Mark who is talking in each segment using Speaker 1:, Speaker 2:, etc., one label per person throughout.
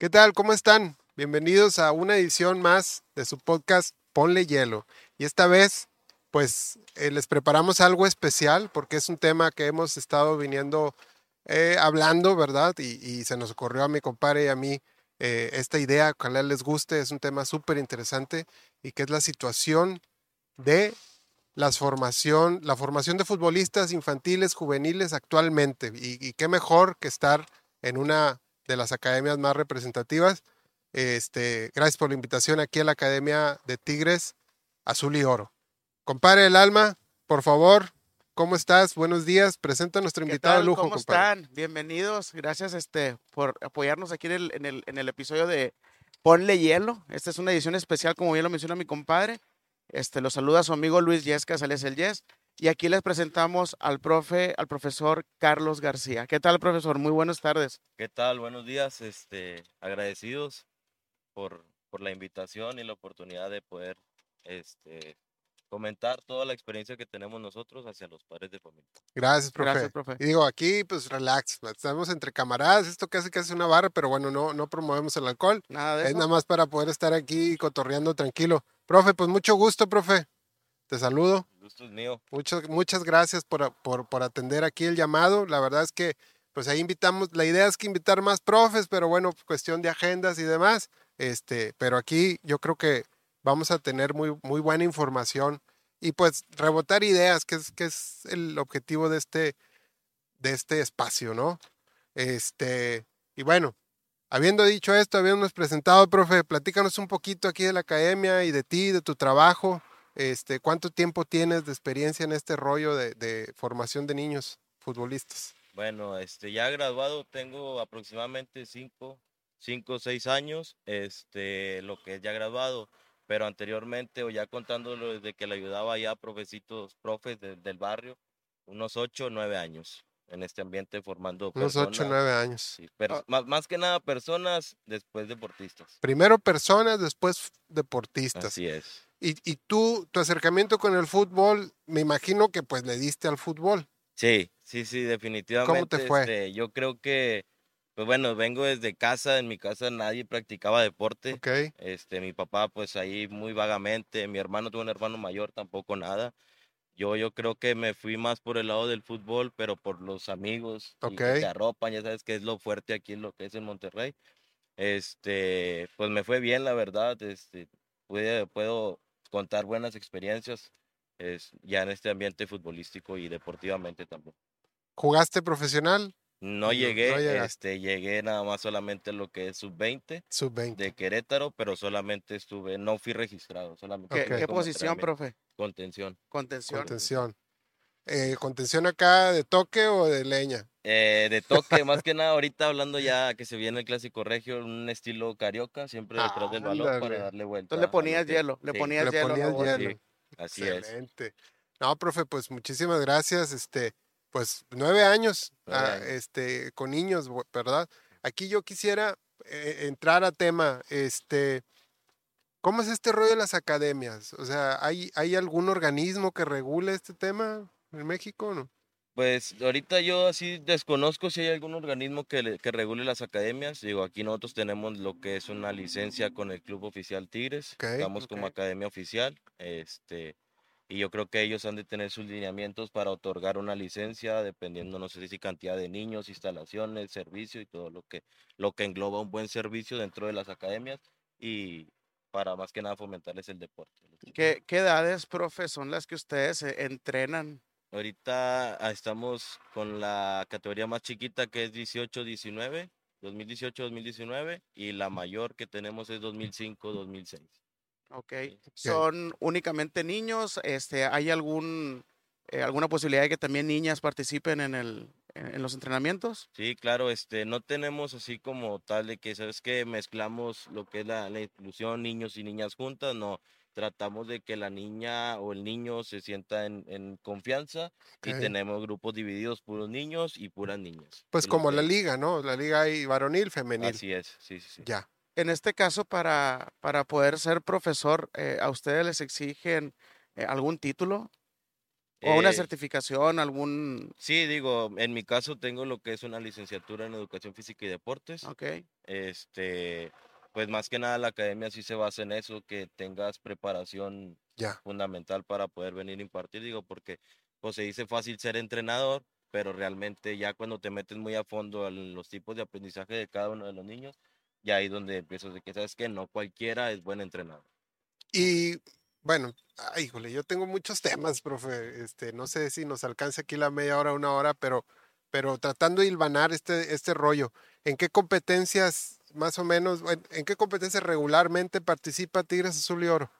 Speaker 1: ¿Qué tal? ¿Cómo están? Bienvenidos a una edición más de su podcast Ponle Hielo. Y esta vez, pues, eh, les preparamos algo especial porque es un tema que hemos estado viniendo eh, hablando, ¿verdad? Y, se nos ocurrió a mi compadre y a mí eh, esta idea, ojalá les guste, es un tema súper interesante y que es la situación de las formación, la formación de futbolistas infantiles, juveniles actualmente. Y qué mejor que estar en una de las academias más representativas. Este, gracias por la invitación aquí a la Academia de Tigres Azul y Oro. Compadre del alma, por favor, ¿cómo estás? Buenos días. Presenta a nuestro
Speaker 2: ¿Qué
Speaker 1: invitado de lujo,
Speaker 2: ¿Cómo
Speaker 1: compadre.
Speaker 2: están? Bienvenidos. Gracias este, por apoyarnos aquí en el, en, el, en el episodio de Ponle Hielo. Esta es una edición especial, como bien lo menciona mi compadre. Este, lo saluda su amigo Luis Yescas, alias el Yes. Y aquí les presentamos al profe, al profesor Carlos García. ¿Qué tal, profesor? Muy buenas tardes.
Speaker 3: ¿Qué tal? Buenos días. Este, agradecidos por, por la invitación y la oportunidad de poder este, comentar toda la experiencia que tenemos nosotros hacia los padres de familia.
Speaker 1: Gracias, profe.
Speaker 2: Gracias, profe.
Speaker 1: Y digo, aquí, pues relax. Estamos entre camaradas. Esto casi casi es una barra, pero bueno, no, no promovemos el alcohol.
Speaker 2: Nada de
Speaker 1: Es
Speaker 2: eso.
Speaker 1: nada más para poder estar aquí cotorreando tranquilo. Profe, pues mucho gusto, profe. Te saludo.
Speaker 3: El gusto es mío.
Speaker 1: Muchas, muchas gracias por, por, por atender aquí el llamado. La verdad es que, pues ahí invitamos, la idea es que invitar más profes, pero bueno, cuestión de agendas y demás. Este, pero aquí yo creo que vamos a tener muy, muy buena información y pues rebotar ideas, que es, que es el objetivo de este, de este espacio, ¿no? Este, y bueno, habiendo dicho esto, habiéndonos presentado, profe, platícanos un poquito aquí de la academia y de ti, de tu trabajo. Este, ¿Cuánto tiempo tienes de experiencia en este rollo de, de formación de niños futbolistas?
Speaker 3: Bueno, este, ya graduado tengo aproximadamente cinco, cinco o seis años, este, lo que es ya graduado, pero anteriormente o ya contándolo desde que le ayudaba ya a profesitos, profes de- del barrio, unos ocho o nueve años en este ambiente formando
Speaker 1: Unos 8 o
Speaker 3: personas,
Speaker 1: 9 años.
Speaker 3: sí, pers- más, más que nada personas, después deportistas.
Speaker 1: Primero personas, después deportistas.
Speaker 3: Así es.
Speaker 1: Y, y tú, tu acercamiento con el fútbol, me imagino que pues le diste al fútbol.
Speaker 3: Sí, sí, sí, definitivamente.
Speaker 1: fue?
Speaker 3: este, yo creo que, pues bueno, vengo desde casa, en mi casa nadie practicaba deporte.
Speaker 1: ¿Ok?
Speaker 3: Este, mi papá, pues ahí muy vagamente, mi hermano tuvo un hermano mayor, tampoco nada. Yo, yo creo que me fui más por el lado del fútbol, pero por los amigos y que te arropan, ya sabes que es lo fuerte aquí, lo que es en Monterrey. Este, pues me fue bien, la verdad. Este, pude- puedo contar buenas experiencias es, ya en este ambiente futbolístico y deportivamente también.
Speaker 1: ¿Jugaste profesional?
Speaker 3: No llegué,
Speaker 1: no
Speaker 3: este, llegué nada más solamente lo que es sub-20
Speaker 1: Sub-20.
Speaker 3: de Querétaro, pero solamente estuve, no fui registrado, solamente
Speaker 2: ¿Qué, posición, profe?
Speaker 3: Contención.
Speaker 2: Contención.
Speaker 1: Contención. Eh, ¿Contención acá de toque o de leña?
Speaker 3: Eh, de toque, más que nada, ahorita hablando ya que se viene el clásico regio, un estilo carioca, siempre detrás del balón para darle vuelta.
Speaker 2: Entonces le ponías hielo, le
Speaker 3: sí,
Speaker 2: ponías
Speaker 1: Le
Speaker 2: hielo. a la
Speaker 1: ponías hielo.
Speaker 3: Sí, Así es.
Speaker 1: Excelente. No, profe, pues muchísimas gracias. Este, pues nueve años
Speaker 3: Nueve
Speaker 1: ah, este, con niños, ¿verdad? Aquí yo quisiera eh, entrar a tema, este, ¿cómo es este rollo de las academias? O sea, ¿hay, ¿hay algún organismo que regule este tema en México o no?
Speaker 3: Pues ahorita yo así desconozco si hay algún organismo que, le- que regule las academias. Digo, aquí nosotros tenemos lo que es una licencia con el Club Oficial Tigres.
Speaker 1: Ok,
Speaker 3: Estamos como academia oficial. Este, y yo creo que ellos han de tener sus lineamientos para otorgar una licencia, dependiendo, no sé si cantidad de niños, instalaciones, servicio y todo lo que, lo que engloba un buen servicio dentro de las academias. Y, para más que nada fomentarles el deporte.
Speaker 2: ¿Qué, qué edades, profe, son las que ustedes eh, entrenan?
Speaker 3: Ahorita ah, estamos con la categoría más chiquita que es 18-19, 2018-2019 y la mayor que tenemos es 2005-2006.
Speaker 2: Ok.
Speaker 3: Sí.
Speaker 2: ¿Son únicamente niños? Este, ¿Hay algún, eh, alguna posibilidad de que también niñas participen en, el, en, en los entrenamientos?
Speaker 3: Sí, claro, este, no tenemos así como tal de que, ¿sabes que Mezclamos lo que es la, la inclusión niños y niñas juntas, no. Tratamos de que la niña o el niño se sienta en, en confianza y
Speaker 1: Ok.
Speaker 3: tenemos grupos divididos, puros niños y puras niñas.
Speaker 1: Pues como la
Speaker 3: que-
Speaker 1: liga, ¿no? La liga hay varonil, femenil.
Speaker 3: Así es, sí, sí, sí.
Speaker 1: Ya.
Speaker 2: En este caso, para, para poder ser profesor, eh, ¿a ustedes les exigen eh, algún título? ¿O una
Speaker 3: Eh,
Speaker 2: certificación, algún...?
Speaker 3: Sí, digo, en mi caso tengo lo que es una licenciatura en Educación Física y Deportes.
Speaker 2: Ok,
Speaker 3: Este, pues más que nada la academia sí se basa en eso, que tengas preparación
Speaker 1: Ya.
Speaker 3: fundamental para poder venir a impartir, digo, porque pues se dice fácil ser entrenador, pero realmente ya cuando te metes muy a fondo en los tipos de aprendizaje de cada uno de los niños, ya ahí donde empiezas de que sabes que no cualquiera es buen entrenador.
Speaker 1: Y bueno, ay, híjole, yo tengo muchos temas, profe. Este, no sé si nos alcanza aquí la media hora, una hora, pero, pero tratando de hilvanar este, este rollo. ¿En qué competencias, más o menos, en, en qué competencias regularmente participa Tigres Azul y Oro?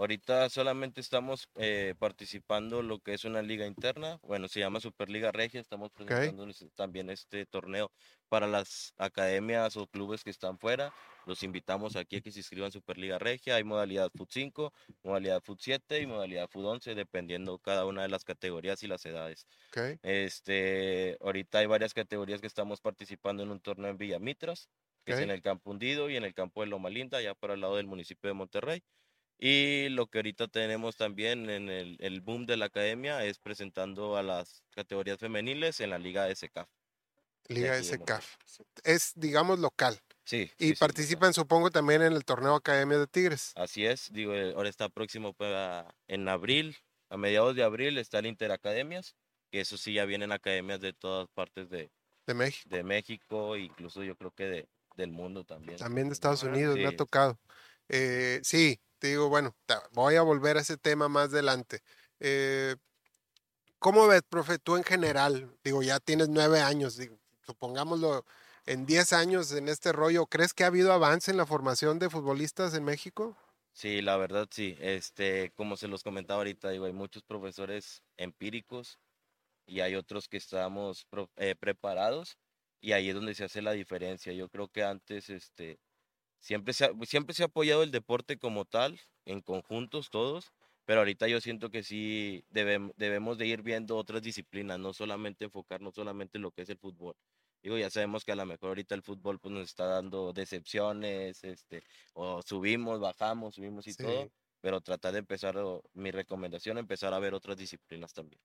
Speaker 3: Ahorita solamente estamos eh, participando lo que es una liga interna, bueno, se llama Superliga Regia, estamos presentando también este torneo para las academias o clubes que están fuera. Los invitamos aquí a que se inscriban en Superliga Regia. Hay modalidad Fut 5, modalidad Fut 7 y modalidad Fut 11, dependiendo cada una de las categorías y las edades. Este, ahorita hay varias categorías que estamos participando en un torneo en Villamitras, que
Speaker 1: Ok.
Speaker 3: es en el campo hundido y en el campo de Loma Linda, ya para el lado del municipio de Monterrey. Y lo que ahorita tenemos también en el, el boom de la academia es presentando a las categorías femeniles en la Liga de SECAF.
Speaker 1: Liga SCAF. Es, digamos, local.
Speaker 3: Sí.
Speaker 1: Y
Speaker 3: sí, sí,
Speaker 1: participan, supongo, también en el torneo Academia de Tigres.
Speaker 3: Así es, digo, eh, ahora está próximo para, en abril, a mediados de abril está el Interacademias, que eso sí ya vienen academias de todas partes de,
Speaker 1: De México.
Speaker 3: de México, incluso yo creo que de, del mundo también.
Speaker 1: También de Estados. Unidos, me ha
Speaker 3: Sí.
Speaker 1: tocado. Eh, sí, te digo, bueno, ta- voy a volver a ese tema más adelante. Eh, ¿Cómo ves, profe, tú en general? Digo, ya tienes nueve años, digo, supongámoslo, en diez años en este rollo, ¿crees que ha habido avance en la formación de futbolistas en México?
Speaker 3: Sí, la verdad sí. Este, como se los comentaba ahorita, digo, hay muchos profesores empíricos y hay otros que estamos eh, preparados y ahí es donde se hace la diferencia. Yo creo que antes, este, siempre se ha, siempre se ha apoyado el deporte como tal, en conjuntos todos, pero ahorita yo siento que sí debem- debemos de ir viendo otras disciplinas, no solamente enfocarnos solamente en lo que es el fútbol. Digo, ya sabemos que a lo mejor ahorita el fútbol pues nos está dando decepciones, este, o subimos, bajamos, subimos y
Speaker 1: Sí.
Speaker 3: todo, pero tratar de empezar, o mi recomendación, empezar a ver otras disciplinas también.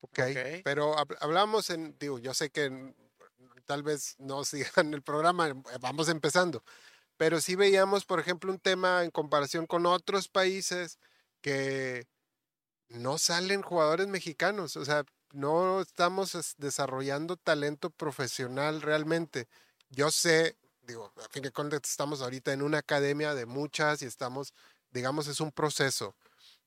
Speaker 1: Ok,
Speaker 2: Ok.
Speaker 1: pero hab- hablamos en, digo, yo sé que tal vez no sigan el programa, eh, vamos empezando, pero sí veíamos, por ejemplo, un tema en comparación con otros países que no salen jugadores mexicanos, o sea, no estamos es- desarrollando talento profesional realmente. Yo sé, digo, a fin de cuentas estamos ahorita en una academia de muchas y estamos, digamos, es un proceso.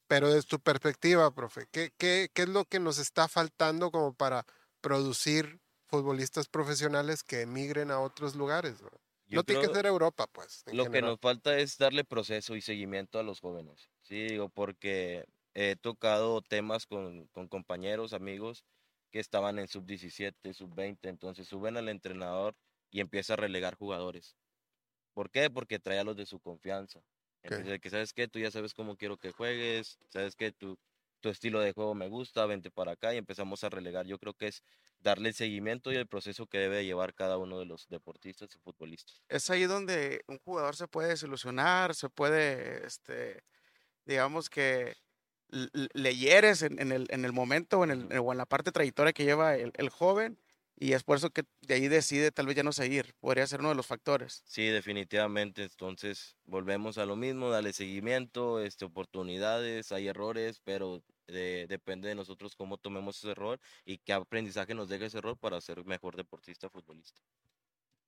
Speaker 1: Pero desde tu perspectiva, profe, ¿qué, qué, qué es lo que nos está faltando como para producir futbolistas profesionales que emigren a otros lugares?
Speaker 3: Yo
Speaker 1: no tiene que ser Europa, pues.
Speaker 3: Lo que nos falta es darle proceso y seguimiento a los jóvenes. Sí, digo, porque he tocado temas con, con compañeros, amigos que estaban en sub 17, sub 20, entonces suben al entrenador y empieza a relegar jugadores. ¿Por qué? Porque trae a los de su confianza. Entonces, que sabes que tú ya sabes cómo quiero que juegues, sabes que tu, tu estilo de juego me gusta, vente para acá y empezamos a relegar. Yo creo que es darle el seguimiento y el proceso que debe llevar cada uno de los deportistas y futbolistas.
Speaker 2: Es ahí donde un jugador se puede desilusionar, se puede, este, digamos que le hieres en, en el, en el momento o en, el, o en la parte trayectoria que lleva el, el joven y es por eso que de ahí decide tal vez ya no seguir. Podría ser uno de los factores.
Speaker 3: Sí, definitivamente. Entonces, volvemos a lo mismo, darle seguimiento, este, oportunidades, hay errores, pero de- depende de nosotros cómo tomemos ese error y qué aprendizaje nos deje ese error para ser mejor deportista, futbolista.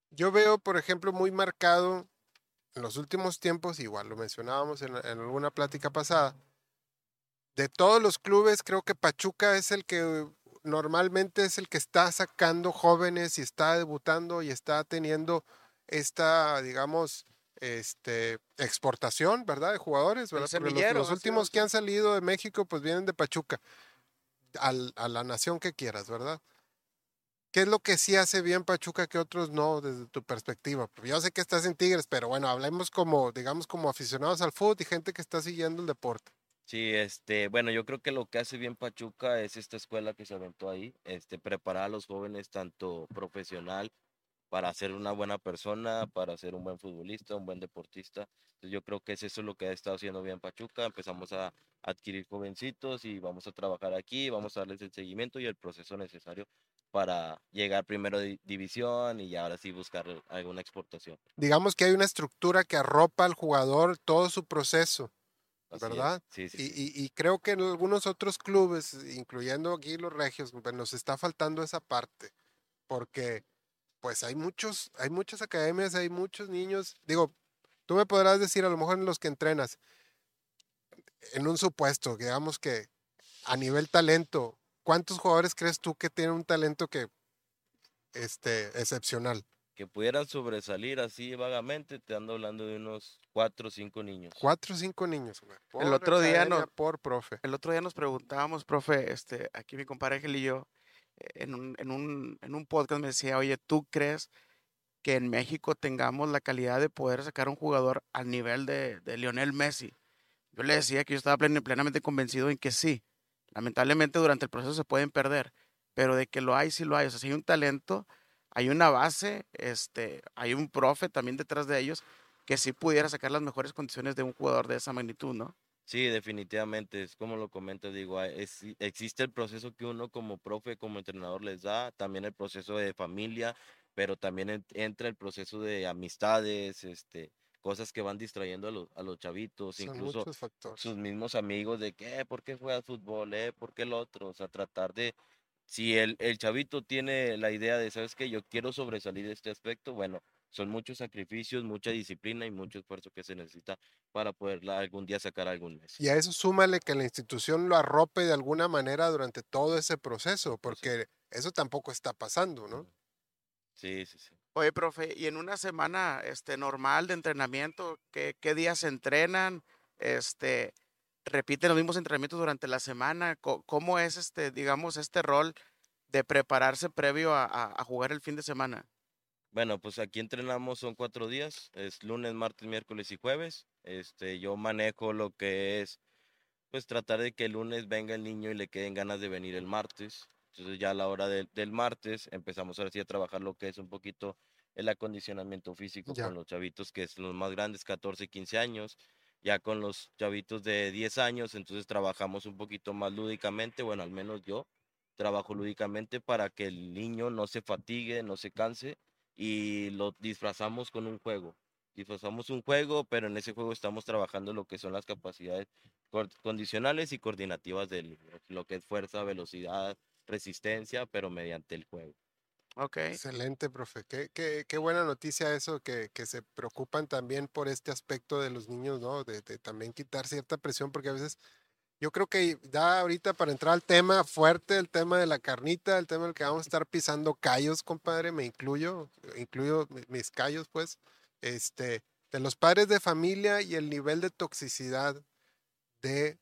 Speaker 1: Yo veo, por ejemplo, muy marcado en los últimos tiempos, igual lo mencionábamos en, en alguna plática pasada, de todos los clubes, creo que Pachuca es el que normalmente es el que está sacando jóvenes y está debutando y está teniendo esta, digamos, este, exportación, ¿verdad? De jugadores, ¿verdad? Porque los- últimos que han salido de México, pues vienen de Pachuca, al- a la nación que quieras, ¿verdad? ¿Qué es lo que sí hace bien Pachuca que otros no, desde tu perspectiva? Porque Yo sé que estás en Tigres, pero bueno, hablemos como, digamos, como aficionados al fútbol y gente que está siguiendo el deporte.
Speaker 3: Sí, este, bueno, yo creo que lo que hace bien Pachuca es esta escuela que se aventó ahí, este, preparar a los jóvenes tanto profesional para ser una buena persona, para ser un buen futbolista, un buen deportista. Entonces yo creo que es eso lo que ha estado haciendo bien Pachuca. Empezamos a adquirir jovencitos y vamos a trabajar aquí, vamos a darles el seguimiento y el proceso necesario para llegar primero de división y ahora sí buscar alguna exportación.
Speaker 1: Digamos que hay una estructura que arropa al jugador todo su proceso.
Speaker 3: Así es.
Speaker 1: ¿Verdad?
Speaker 3: Sí, sí,
Speaker 1: Y,
Speaker 3: sí.
Speaker 1: y- y creo que en algunos otros clubes, incluyendo aquí los regios, pues, nos está faltando esa parte. Porque, pues hay muchos, hay muchas academias, hay muchos niños. Digo, tú me podrás decir, a lo mejor en los que entrenas, en un supuesto, digamos que a nivel talento, ¿cuántos jugadores crees tú que tienen un talento que, este, excepcional?
Speaker 3: Que pudieran sobresalir así vagamente, te ando hablando de unos cuatro o cinco niños.
Speaker 1: Cuatro o cinco niños, güey, por
Speaker 2: otro día no-
Speaker 1: por profe.
Speaker 2: El otro día nos preguntábamos, profe, este, aquí mi compadre Ángel y yo, en un, en un, en un podcast me decía, oye, ¿tú crees que en México tengamos la calidad de poder sacar un jugador al nivel de, de Lionel Messi? Yo le decía que yo estaba plen- plenamente convencido en que sí. Lamentablemente durante el proceso se pueden perder, pero de que lo hay, sí lo hay. O sea, si hay un talento, hay una base, este, hay un profe también detrás de ellos que sí pudiera sacar las mejores condiciones de un jugador de esa magnitud, ¿no?
Speaker 3: Sí, definitivamente, es como lo comento, digo, es- existe el proceso que uno como profe, como entrenador les da, también el proceso de familia, pero también en- entra el proceso de amistades, este, cosas que van distrayendo a los, a los chavitos,
Speaker 1: Son
Speaker 3: incluso sus mismos amigos de que, "Eh, ¿por qué juegas fútbol? Eh? ¿Por qué el otro? O sea, tratar de, si el, el chavito tiene la idea de, ¿sabes qué? Yo quiero sobresalir de este aspecto, bueno, son muchos sacrificios, mucha disciplina y mucho esfuerzo que se necesita para poder algún día sacar algún Messi.
Speaker 1: Y a eso súmale que la institución lo arrope de alguna manera durante todo ese proceso, porque eso tampoco está pasando, ¿no?
Speaker 3: Sí, sí, sí.
Speaker 2: Oye, profe, y en una semana este, normal de entrenamiento, ¿qué, qué días se entrenan? Este, ¿Repiten los mismos entrenamientos durante la semana? ¿Cómo es, este, digamos, este rol de prepararse previo a, a- a jugar el fin de semana?
Speaker 3: Bueno, pues aquí entrenamos son cuatro días, es lunes, martes, miércoles y jueves. Este, yo manejo lo que es, pues tratar de que el lunes venga el niño y le queden ganas de venir el martes. Entonces ya a la hora del- del martes empezamos ahora sí a trabajar lo que es un poquito el acondicionamiento físico
Speaker 1: Ya.
Speaker 3: con los chavitos que es los más grandes, 14, 15 años. Ya con los chavitos de 10 años, entonces trabajamos un poquito más lúdicamente, bueno, al menos yo trabajo lúdicamente para que el niño no se fatigue, no se canse y lo disfrazamos con un juego. Disfrazamos un juego, pero en ese juego estamos trabajando lo que son las capacidades condicionales y coordinativas niño, lo que es fuerza, velocidad, resistencia, pero mediante el juego.
Speaker 2: Ok.
Speaker 1: Excelente, profe. Qué, qué, qué buena noticia eso, que, que se preocupan también por este aspecto de los niños, ¿no? De, de también quitar cierta presión, porque a veces yo creo que da ahorita para entrar al tema fuerte, el tema de la carnita, el tema del que vamos a estar pisando callos, compadre, me incluyo, incluyo mi- mis callos, pues, este, de los padres de familia y el nivel de toxicidad de,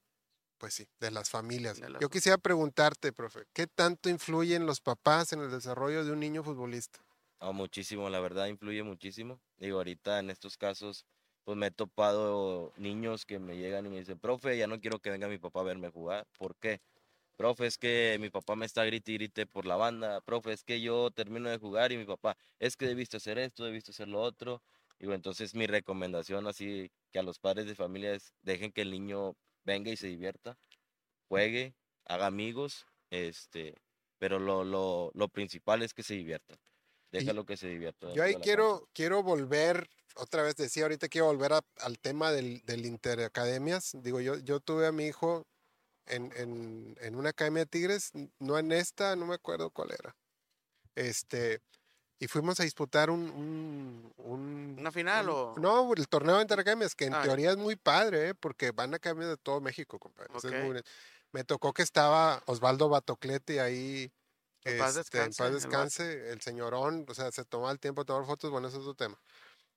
Speaker 1: pues sí, de las familias.
Speaker 2: De
Speaker 1: Yo quisiera preguntarte, profe, ¿qué tanto influyen los papás en el desarrollo de un niño futbolista?
Speaker 3: Ah, muchísimo, la verdad influye muchísimo. Digo, ahorita en estos casos, pues me he topado niños que me llegan y me dicen, profe, ya no quiero que venga mi papá a verme jugar. ¿Por qué? Profe, es que mi papá me está grite y grite por la banda. Profe, es que yo termino de jugar y mi papá, es que debiste hacer esto, debiste hacer lo otro. Digo, entonces mi recomendación así que a los padres de familia es dejen que el niño venga y se divierta, juegue, haga amigos, este, pero lo, lo, lo principal es que se divierta. Déjalo que se divierta.
Speaker 1: Yo ahí quiero, quiero volver, otra vez decía, ahorita quiero volver a- al tema del, del interacademias. Digo, yo, yo tuve a mi hijo en, en, en una academia de Tigres, no en esta, no me acuerdo cuál era. Este, y fuimos a disputar un... un- un-
Speaker 2: ¿Una final
Speaker 1: un-
Speaker 2: o...?
Speaker 1: No, el torneo de interacademias, que en
Speaker 2: Ah,
Speaker 1: teoría es muy padre, ¿eh? porque van a academias de todo México, compadre. Eso es
Speaker 2: Ok.
Speaker 1: muy- me tocó que estaba Osvaldo Batocleti ahí.
Speaker 2: En paz
Speaker 1: este, en
Speaker 2: descanse,
Speaker 1: paz
Speaker 2: el
Speaker 1: descanse, el señorón, o sea, se tomaba el tiempo de tomar fotos, bueno, eso es otro tema.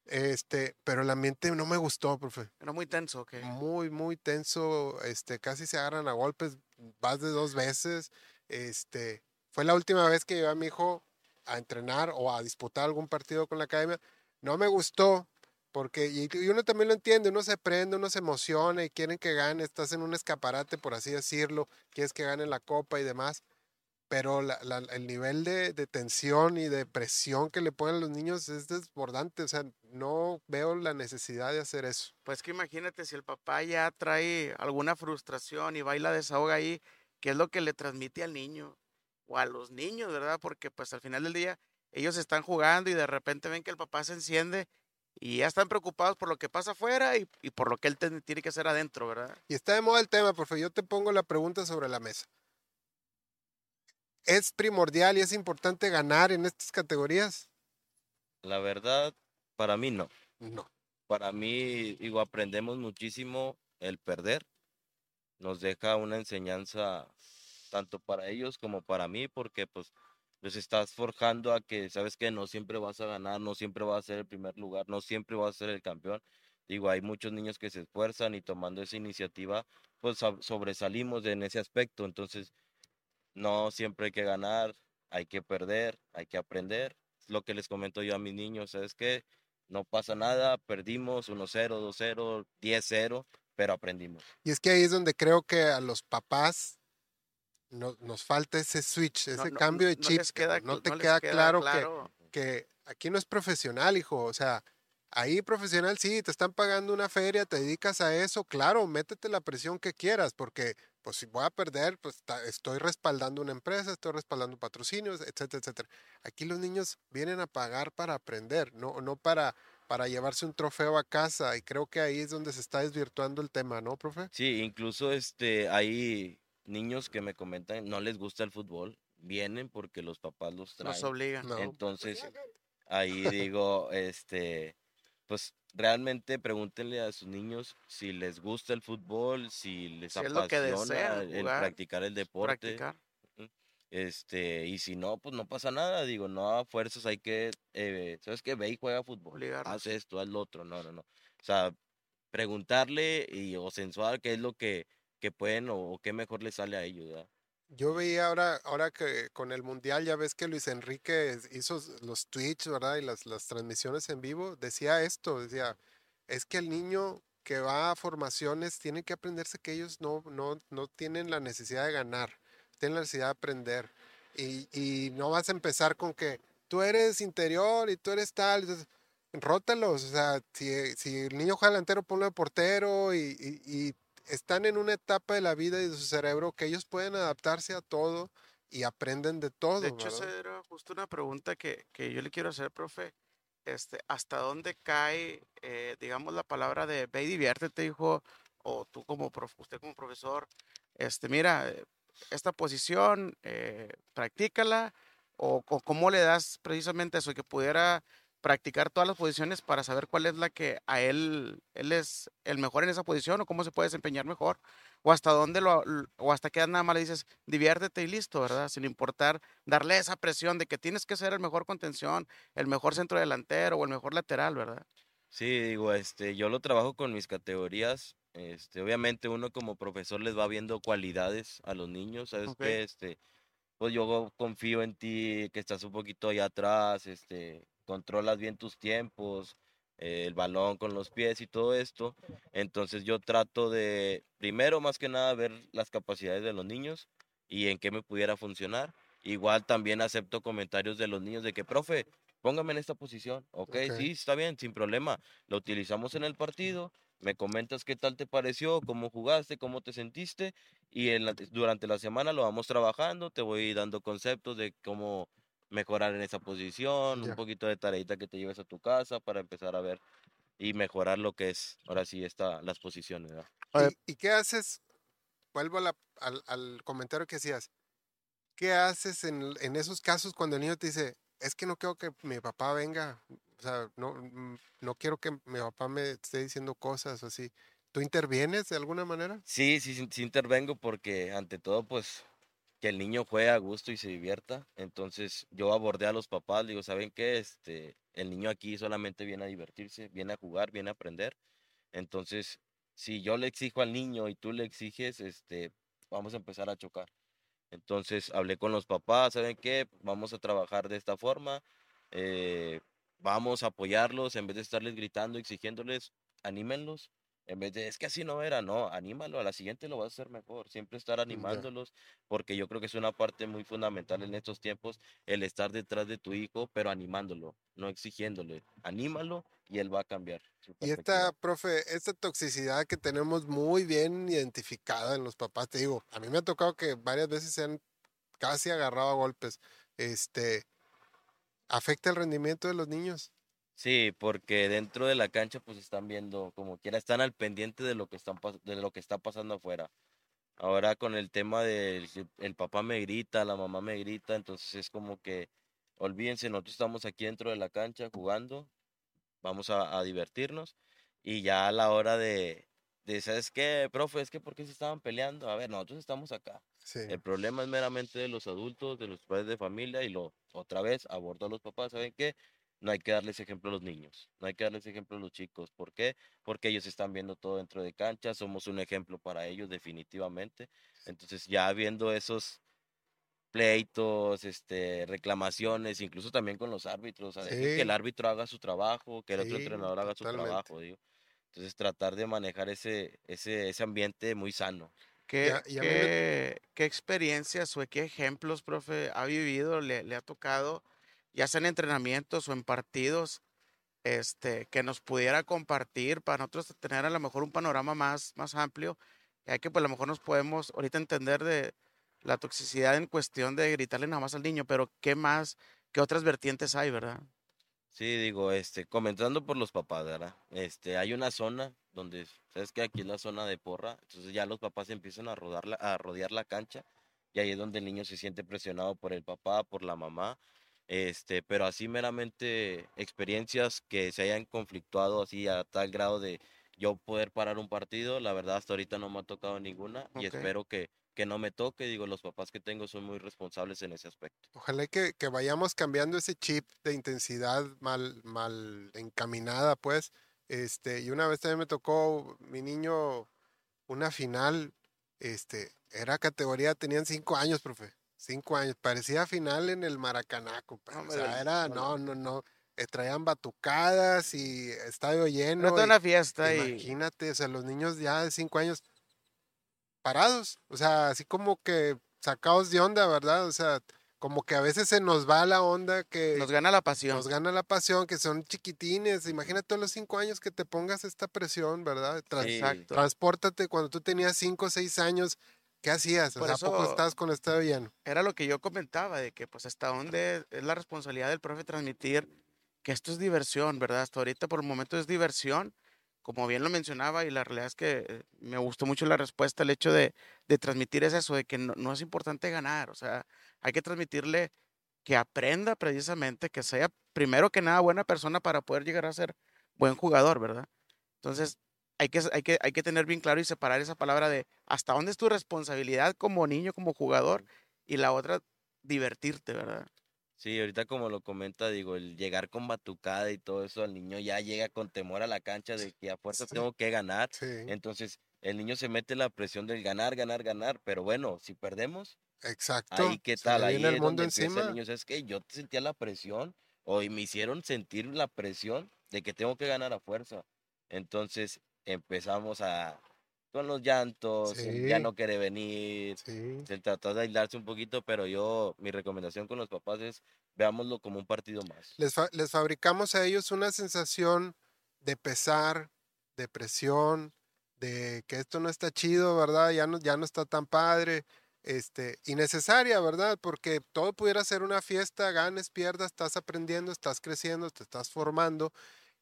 Speaker 1: Este, pero el ambiente no me gustó, profe.
Speaker 2: Era muy tenso, ¿ok?
Speaker 1: Muy, muy tenso, este, casi se agarran a golpes más de dos veces. Este, fue la última vez que llevé a mi hijo a entrenar o a disputar algún partido con la academia. No me gustó, porque, y, y uno también lo entiende, uno se prende, uno se emociona y quieren que gane, estás en un escaparate, por así decirlo, quieres que gane la copa y demás. Pero la- la- el nivel de, de tensión y de presión que le ponen a los niños es desbordante. O sea, no veo la necesidad de hacer eso.
Speaker 2: Pues que imagínate si el papá ya trae alguna frustración y baila desahoga ahí, ¿qué es lo que le transmite al niño? O a los niños, ¿verdad? Porque pues al final del día ellos están jugando y de repente ven que el papá se enciende y ya están preocupados por lo que pasa afuera y, y por lo que él tiene que hacer adentro, ¿verdad?
Speaker 1: Y está de moda el tema, profe. Yo te pongo la pregunta sobre la mesa. ¿Es primordial y es importante ganar en estas categorías?
Speaker 3: La verdad, para mí no.
Speaker 1: No.
Speaker 3: Para mí, digo, aprendemos muchísimo el perder. Nos deja una enseñanza tanto para ellos como para mí, porque pues los estás forjando a que, sabes que no siempre vas a ganar, no siempre vas a ser el primer lugar, no siempre vas a ser el campeón. Digo, hay muchos niños que se esfuerzan y tomando esa iniciativa, pues so- sobresalimos en ese aspecto. Entonces, no siempre hay que ganar, hay que perder, hay que aprender. Es lo que les comento yo a mis niños, ¿sabes qué? No pasa nada, perdimos 1-0, 2-0, 10-0, pero aprendimos.
Speaker 1: Y es que ahí es donde creo que a los papás no- nos falta ese switch, ese
Speaker 2: No- no-
Speaker 1: cambio de
Speaker 2: no
Speaker 1: chip.
Speaker 2: les queda
Speaker 1: no te queda, claro,
Speaker 2: claro.
Speaker 1: Que, que aquí no es profesional, hijo. O sea, ahí profesional sí, te están pagando una feria, te dedicas a eso, claro, métete la presión que quieras, porque pues si voy a perder, pues estoy respaldando una empresa, estoy respaldando patrocinios, etcétera, etcétera. Aquí los niños vienen a pagar para aprender, no, no para, para llevarse un trofeo a casa, y creo que ahí es donde se está desvirtuando el tema, ¿no, profe?
Speaker 3: Sí, incluso este, hay niños que me comentan, no les gusta el fútbol, vienen porque los papás los traen.
Speaker 2: Nos obligan.
Speaker 1: No.
Speaker 3: Entonces, ahí digo, este, pues realmente pregúntenle a sus niños si les gusta el fútbol, si les
Speaker 2: Si es lo que
Speaker 3: apasiona
Speaker 2: desean
Speaker 3: el
Speaker 2: jugar,
Speaker 3: practicar el deporte.
Speaker 2: Practicar.
Speaker 3: Este, y si no, pues no pasa nada, digo, no a fuerzas hay que, eh, ¿sabes qué? Ve y juega fútbol,
Speaker 2: Obligarlos.
Speaker 3: haz esto, haz lo otro, no, no, no. O sea, preguntarle y o sensual qué es lo que, que pueden o, o qué mejor les sale a ellos, ¿verdad?
Speaker 1: Yo veía ahora, ahora que con el Mundial ya ves que Luis Enrique hizo los tweets, ¿verdad? Y las, las transmisiones en vivo, decía esto, decía, es que el niño que va a formaciones tiene que aprenderse que ellos no, no, no tienen la necesidad de ganar, tienen la necesidad de aprender. Y, y no vas a empezar con que tú eres interior y tú eres tal, entonces, rótalos, o sea, si, si el niño juega delantero, ponlo de portero y están en una etapa de la vida y de su cerebro que ellos pueden adaptarse a todo y aprenden de todo.
Speaker 2: De hecho,
Speaker 1: ¿verdad?
Speaker 2: esa era justo una pregunta que, que yo le quiero hacer, profe. Este, ¿Hasta dónde cae, eh, digamos, la palabra de ve y diviértete, hijo? O tú como, prof- usted como profesor, este, mira, eh, esta posición, eh, practícala, o, o cómo le das precisamente eso, que pudiera practicar todas las posiciones para saber cuál es la que a él, él es el mejor en esa posición, o cómo se puede desempeñar mejor, o hasta dónde lo, o hasta qué nada más le dices, diviértete y listo, ¿verdad? Sin importar darle esa presión de que tienes que ser el mejor contención, el mejor centro delantero o el mejor lateral, ¿verdad?
Speaker 3: Sí, digo, este, yo lo trabajo con mis categorías. Este, obviamente uno como profesor les va viendo cualidades a los niños, sabes que este, pues yo confío en ti, que estás un poquito allá atrás, este, controlas bien tus tiempos, eh, el balón con los pies y todo esto. Entonces yo trato de, primero más que nada, ver las capacidades de los niños y en qué me pudiera funcionar. Igual también acepto comentarios de los niños de que, profe, póngame en esta posición. Ok,
Speaker 1: Ok.
Speaker 3: sí, está bien, sin problema. Lo utilizamos en el partido. Me comentas qué tal te pareció, cómo jugaste, cómo te sentiste y en la- durante la semana lo vamos trabajando. Te voy dando conceptos de cómo mejorar en esa posición,
Speaker 1: Ya.
Speaker 3: un poquito de tareita que te lleves a tu casa para empezar a ver y mejorar lo que es ahora sí está las posiciones.
Speaker 1: ¿Y, y qué haces? Vuelvo a la- al, al comentario que hacías. ¿Qué haces en, en esos casos cuando el niño te dice, es que no quiero que mi papá venga, o sea, no, mm, no quiero que mi papá me esté diciendo cosas así. ¿Tú intervienes de alguna manera?
Speaker 3: Sí, sí, sí, sí intervengo porque ante todo, pues, que el niño juegue a gusto y se divierta. Entonces, yo abordé a los papás, digo, ¿saben qué? Este, el niño aquí solamente viene a divertirse, viene a jugar, viene a aprender. Entonces, si yo le exijo al niño y tú le exiges, este, vamos a empezar a chocar. Entonces, hablé con los papás, ¿saben qué? Vamos a trabajar de esta forma. eh, vamos a apoyarlos en vez de estarles gritando, exigiéndoles, anímenlos. En vez de, es que así no era, no, anímalo, a la siguiente lo vas a hacer mejor. Siempre estar animándolos, porque yo creo que es una parte muy fundamental en estos tiempos, el estar detrás de tu hijo, pero animándolo, no exigiéndole. Anímalo y él va a cambiar.
Speaker 1: Y esta, profe, esta toxicidad que tenemos muy bien identificada en los papás, te digo, a mí me ha tocado que varias veces se han casi agarrado a golpes, este, afecta el rendimiento de los niños.
Speaker 3: Sí, porque dentro de la cancha pues están viendo como quiera, están al pendiente de lo que están de lo que está pasando afuera. Ahora con el tema del el papá me grita, la mamá me grita, entonces es como que olvídense, nosotros estamos aquí dentro de la cancha jugando, vamos a, a divertirnos y ya a la hora de, de, ¿sabes qué, profe? Es que ¿por qué se estaban peleando? A ver, nosotros estamos acá.
Speaker 1: Sí.
Speaker 3: El problema es meramente de los adultos, de los padres de familia y lo otra vez abordo a los papás, ¿saben qué? No hay que darles ejemplo a los niños, no hay que darles ejemplo a los chicos. ¿Por qué? Porque ellos están viendo todo dentro de cancha, somos un ejemplo para ellos definitivamente. Entonces ya viendo esos pleitos, este, reclamaciones, incluso también con los árbitros, a dejar que
Speaker 1: Sí.
Speaker 3: el árbitro haga su trabajo, que el otro
Speaker 1: Sí,
Speaker 3: entrenador haga su
Speaker 1: totalmente.
Speaker 3: trabajo, digo. Entonces tratar de manejar ese, ese, ese ambiente muy sano.
Speaker 2: ¿Qué,
Speaker 1: Ya- ya me-
Speaker 2: qué- qué experiencias o qué ejemplos, profe, ha vivido, le, le ha tocado, ya sea en entrenamientos o en partidos, este, que nos pudiera compartir para nosotros tener a lo mejor un panorama más, más amplio, ya que pues a lo mejor nos podemos ahorita entender de la toxicidad en cuestión de gritarle nada más al niño, pero qué más, qué otras vertientes hay, ¿verdad?
Speaker 3: Sí, digo, este, comenzando por los papás, ¿verdad? Este, hay una zona donde, sabes que aquí es la zona de porra, entonces ya los papás empiezan a rodar la- a rodear la cancha y ahí es donde el niño se siente presionado por el papá, por la mamá, este, pero así meramente experiencias que se hayan conflictuado así a tal grado de yo poder parar un partido, la verdad hasta ahorita no me ha tocado ninguna y espero que, que no me toque, digo, los papás que tengo son muy responsables en ese aspecto.
Speaker 1: Ojalá que, que vayamos cambiando ese chip de intensidad mal, mal encaminada, pues. Este, y una vez también me tocó mi niño una final, este, era categoría, tenían cinco años, profe. Cinco años. Parecía final en el Maracaná, compadre. O sea, era,
Speaker 2: no,
Speaker 1: no, no, no. eh, traían batucadas y estadio lleno.
Speaker 2: Era toda
Speaker 1: y-
Speaker 2: una fiesta y
Speaker 1: Imagínate, o sea, los niños ya de cinco años parados, o sea, así como que sacados de onda, ¿verdad? O sea, como que a veces se nos va la onda que
Speaker 2: nos gana la pasión.
Speaker 1: nos gana la pasión, que son chiquitines. Imagínate a los cinco años que te pongas esta presión, ¿verdad?
Speaker 3: Sí.
Speaker 2: Exacto.
Speaker 1: Transpórtate cuando tú tenías cinco o seis años, ¿qué hacías? O
Speaker 2: Por
Speaker 1: ¿a poco
Speaker 2: eso-
Speaker 1: estabas con estadio lleno?
Speaker 2: era lo que yo comentaba, de que pues hasta dónde es la responsabilidad del profe transmitir que esto es diversión, ¿verdad? Hasta ahorita por el momento es diversión, como bien lo mencionaba, y la realidad es que me gustó mucho la respuesta, el hecho de, de transmitir es eso, de que no, no es importante ganar, o sea, hay que transmitirle que aprenda precisamente, que sea primero que nada buena persona para poder llegar a ser buen jugador, ¿verdad? Entonces, hay que, hay que, hay que tener bien claro y separar esa palabra de hasta dónde es tu responsabilidad como niño, como jugador, y la otra, divertirte, ¿verdad?
Speaker 3: Sí, ahorita como lo comenta, digo, el llegar con batucada y todo eso, el niño ya llega con temor a la cancha de que a fuerza
Speaker 1: Sí.
Speaker 3: tengo que ganar.
Speaker 1: Sí,
Speaker 3: Entonces, el niño se mete la presión del ganar, ganar, ganar. Pero bueno, si perdemos,
Speaker 1: exacto.
Speaker 3: ahí qué tal, ahí
Speaker 1: el
Speaker 3: es
Speaker 1: mundo
Speaker 3: donde empieza
Speaker 1: encima.
Speaker 3: el niño. ¿Sabes qué? Yo sentía la presión, o me hicieron sentir la presión de que tengo que ganar a fuerza. Entonces, empezamos a con los llantos, el ya
Speaker 1: Sí.
Speaker 3: no quiere venir,
Speaker 1: Sí.
Speaker 3: se trató de aislarse un poquito, pero yo, mi recomendación con los papás es veámoslo como un partido más.
Speaker 1: les, fa- les fabricamos a ellos una sensación de pesar, de presión, de que esto no está chido, ¿verdad? Ya no, ya no está tan padre, este, innecesaria, ¿verdad? Porque todo pudiera ser una fiesta, ganes, pierdas, estás aprendiendo, estás creciendo, te estás formando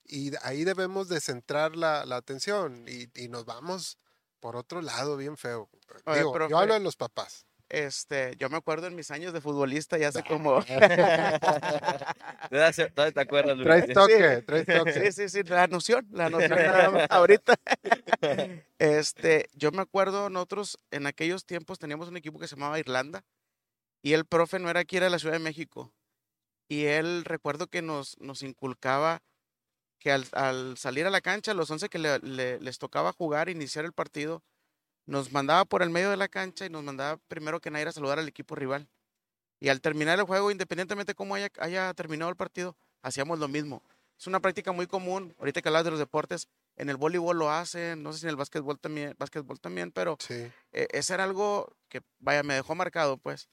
Speaker 1: y ahí debemos de centrar la, la atención y, y nos vamos por otro lado bien feo.
Speaker 2: Oye,
Speaker 1: Digo,
Speaker 2: profe.
Speaker 1: yo hablo de los papás.
Speaker 2: Este, yo me acuerdo en mis años de futbolista, ya hace como.
Speaker 3: Todavía te acuerdas, Luis?
Speaker 1: Traes toque, traes toque.
Speaker 2: Sí, sí, sí, la noción, la noción ahorita. Este, yo me acuerdo, nosotros en aquellos tiempos teníamos un equipo que se llamaba Irlanda y el profe no era aquí, era de la Ciudad de México. Y él, recuerdo que nos, nos inculcaba que al, al salir a la cancha, los 11 que le- le- les tocaba jugar, iniciar el partido, nos mandaba por el medio de la cancha y nos mandaba primero que nada ir a saludar al equipo rival. Y al terminar el juego, independientemente de cómo haya, haya terminado el partido, hacíamos lo mismo. Es una práctica muy común, ahorita que hablas de los deportes, en el voleibol lo hacen, no sé si en el básquetbol también, básquetbol también pero
Speaker 1: Sí.
Speaker 2: eh, ese era algo que, vaya, me dejó marcado, pues.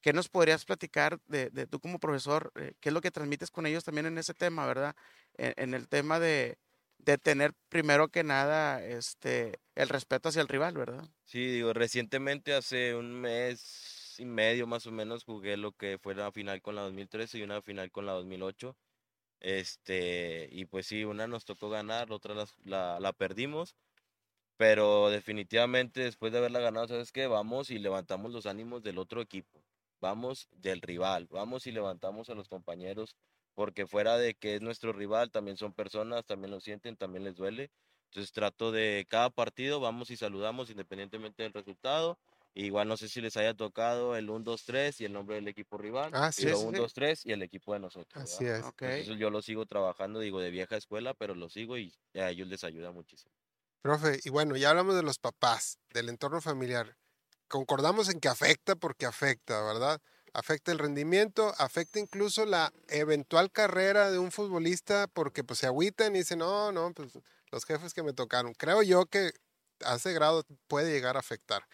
Speaker 2: ¿Qué nos podrías platicar de, de tú como profesor? eh, ¿Qué es lo que transmites con ellos también en ese tema, verdad? En, en el tema de, de tener primero que nada este, el respeto hacia el rival, ¿verdad?
Speaker 3: Sí, digo, recientemente, hace un mes y medio más o menos, jugué lo que fue la final con la 2013 y una final con la 2008. Este, y pues sí, una nos tocó ganar, la otra las- la, la perdimos, pero definitivamente después de haberla ganado, ¿sabes qué? Vamos y levantamos los ánimos del otro equipo, vamos del rival, vamos y levantamos a los compañeros, porque fuera de que es nuestro rival, también son personas, también lo sienten, también les duele. Entonces trato de cada partido, vamos y saludamos independientemente del resultado. Igual no sé si les haya tocado el 1, 2, 3 y el nombre del equipo rival.
Speaker 1: Ah,
Speaker 3: y
Speaker 1: sí,
Speaker 3: luego
Speaker 2: sí,
Speaker 3: 1,
Speaker 2: sí.
Speaker 3: 2, 3 y el equipo de nosotros.
Speaker 1: Así
Speaker 3: ¿verdad?
Speaker 1: es.
Speaker 2: Ok.
Speaker 3: Entonces yo lo sigo trabajando, digo, de vieja escuela, pero lo sigo y a ellos les ayuda muchísimo.
Speaker 1: Profe, y bueno, ya hablamos de los papás, del entorno familiar. Concordamos en que afecta porque afecta, ¿verdad? Afecta el rendimiento, afecta incluso la eventual carrera de un futbolista porque pues se agüitan y dicen, no, no, pues los jefes que me tocaron. Creo yo que a ese grado puede llegar a afectar.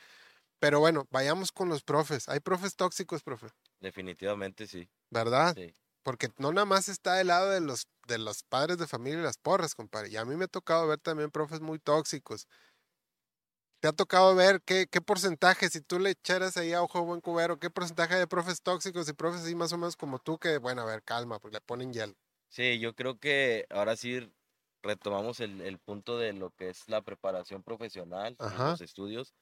Speaker 1: Pero bueno, vayamos con los profes. Hay profes tóxicos, profe,
Speaker 3: Definitivamente sí.
Speaker 1: ¿verdad?
Speaker 3: Sí.
Speaker 1: Porque no nada más está del lado de los, de los padres de familia y las porras, compadre. Y a mí me ha tocado ver también profes muy tóxicos. ¿Te ha tocado ver qué, qué porcentaje, si tú le echaras ahí a ojo buen cubero, qué porcentaje de profes tóxicos y profes así más o menos como tú que, bueno, a ver, calma, pues le ponen hielo.
Speaker 3: Sí, yo creo que ahora sí retomamos el, el punto de lo que es la preparación profesional,
Speaker 1: Ajá.
Speaker 3: los estudios.